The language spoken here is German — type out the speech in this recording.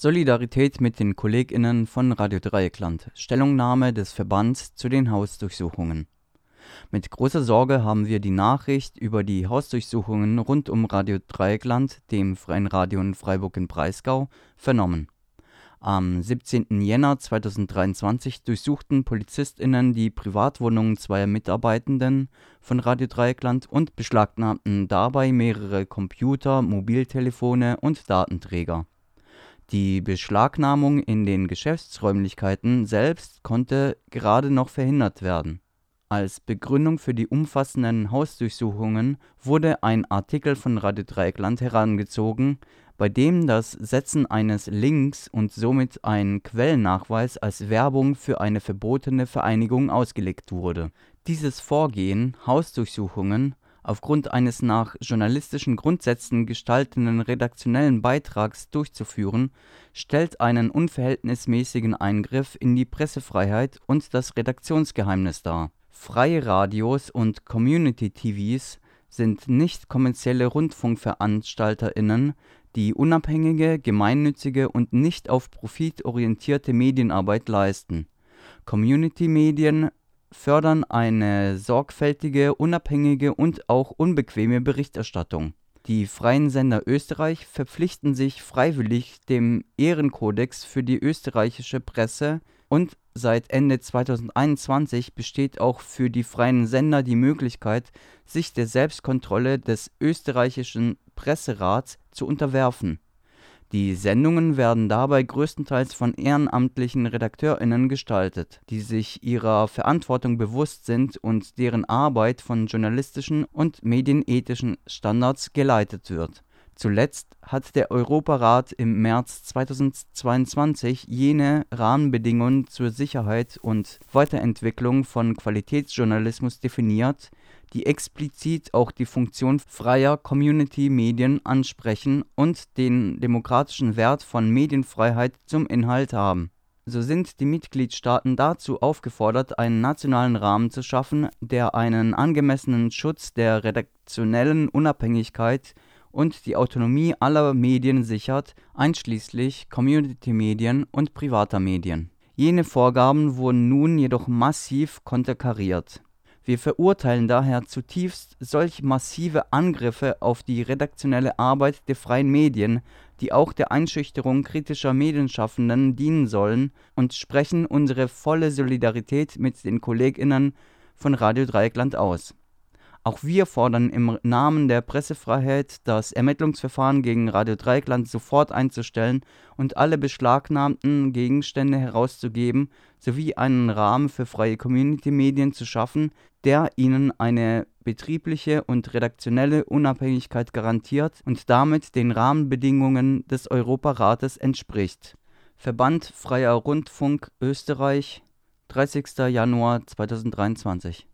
Solidarität mit den KollegInnen von Radio Dreieckland. Stellungnahme des Verbands zu den Hausdurchsuchungen. Mit großer Sorge haben wir die Nachricht über die Hausdurchsuchungen rund um Radio Dreieckland, dem Freien Radio in Freiburg im Breisgau, vernommen. Am 17. Jänner 2023 durchsuchten PolizistInnen die Privatwohnungen zweier Mitarbeitenden von Radio Dreieckland und beschlagnahmten dabei mehrere Computer, Mobiltelefone und Datenträger. Die Beschlagnahmung in den Geschäftsräumlichkeiten selbst konnte gerade noch verhindert werden. Als Begründung für die umfassenden Hausdurchsuchungen wurde ein Artikel von Radio Dreieckland herangezogen, bei dem das Setzen eines Links und somit ein Quellennachweis als Werbung für eine verbotene Vereinigung ausgelegt wurde. Dieses Vorgehen (Hausdurchsuchungen aufgrund eines nach journalistischen Grundsätzen gestalteten redaktionellen Beitrags durchzuführen, stellt einen unverhältnismäßigen Eingriff in die Pressefreiheit und das Redaktionsgeheimnis dar. Freie Radios und Community-TVs sind nicht-kommerzielle RundfunkveranstalterInnen, die unabhängige, gemeinnützige und nicht auf Profit orientierte Medienarbeit leisten. Community-Medien fördern eine sorgfältige, unabhängige und auch unbequeme Berichterstattung. Die Freien Sender Österreich verpflichten sich freiwillig dem Ehrenkodex für die österreichische Presse und seit Ende 2021 besteht auch für die freien Sender die Möglichkeit, sich der Selbstkontrolle des österreichischen Presserats zu unterwerfen die Sendungen werden dabei größtenteils von ehrenamtlichen RedakteurInnen gestaltet, die sich ihrer Verantwortung bewusst sind und deren Arbeit von journalistischen und medienethischen Standards geleitet wird. Zuletzt hat der Europarat im März 2022 jene Rahmenbedingungen zur Sicherheit und Weiterentwicklung von Qualitätsjournalismus definiert, die explizit auch die Funktion freier Community-Medien ansprechen und den demokratischen Wert von Medienfreiheit zum Inhalt haben. So sind die Mitgliedstaaten dazu aufgefordert, einen nationalen Rahmen zu schaffen, der einen angemessenen Schutz der redaktionellen Unabhängigkeit und die Autonomie aller Medien sichert, einschließlich Community-Medien und privater Medien. Jene Vorgaben wurden nun jedoch massiv konterkariert wir verurteilen daher zutiefst solch massive Angriffe auf die redaktionelle Arbeit der freien Medien, die auch der Einschüchterung kritischer Medienschaffenden dienen sollen, und sprechen unsere volle Solidarität mit den KollegInnen von Radio Dreieckland aus auch wir fordern im Namen der Pressefreiheit, das Ermittlungsverfahren gegen Radio Dreieckland sofort einzustellen und alle beschlagnahmten Gegenstände herauszugeben sowie einen Rahmen für freie Community-Medien zu schaffen, der ihnen eine betriebliche und redaktionelle Unabhängigkeit garantiert und damit den Rahmenbedingungen des Europarates entspricht. Verband Freier Rundfunk Österreich 30. Januar 2023